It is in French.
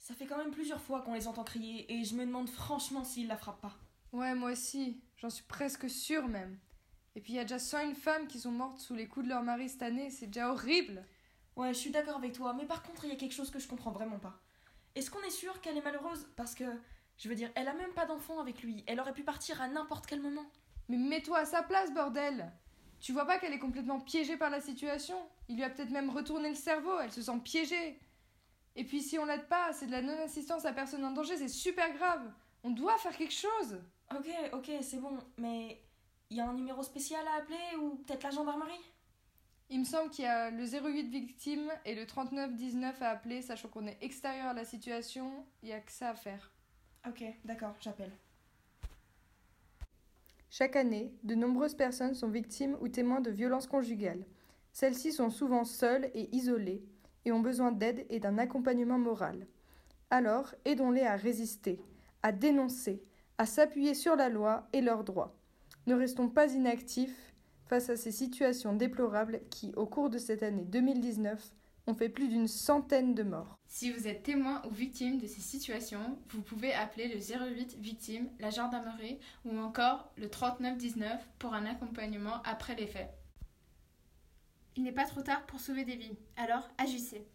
Ça fait quand même plusieurs fois qu'on les entend crier et je me demande franchement s'ils la frappent pas. Ouais, moi aussi. J'en suis presque sûre même. Et puis il y a déjà 101 femmes qui sont mortes sous les coups de leur mari cette année, c'est déjà horrible. Ouais, je suis d'accord avec toi, mais par contre, il y a quelque chose que je comprends vraiment pas. Est-ce qu'on est sûr qu'elle est malheureuse? Parce que, je veux dire, elle a même pas d'enfant avec lui. Elle aurait pu partir à n'importe quel moment. Mais mets-toi à sa place, bordel Tu vois pas qu'elle est complètement piégée par la situation? Il lui a peut-être même retourné le cerveau, elle se sent piégée. Et puis si on l'aide pas, c'est de la non-assistance à personne en danger, c'est super grave. On doit faire quelque chose. Ok, ok, c'est bon, mais il y a un numéro spécial à appeler ou peut-être la gendarmerie? Il me semble qu'il y a le 08 victime et le 3919 à appeler, sachant qu'on est extérieur à la situation, il y a que ça à faire. Ok, d'accord, j'appelle. Chaque année, de nombreuses personnes sont victimes ou témoins de violences conjugales. Celles-ci sont souvent seules et isolées et ont besoin d'aide et d'un accompagnement moral. Alors, aidons-les à résister, à dénoncer, à s'appuyer sur la loi et leurs droits. Ne restons pas inactifs face à ces situations déplorables qui, au cours de cette année 2019, ont fait plus d'une centaine de morts. Si vous êtes témoin ou victime de ces situations, vous pouvez appeler le 08 victime, la gendarmerie ou encore le 3919 pour un accompagnement après les faits. Il n'est pas trop tard pour sauver des vies, alors agissez.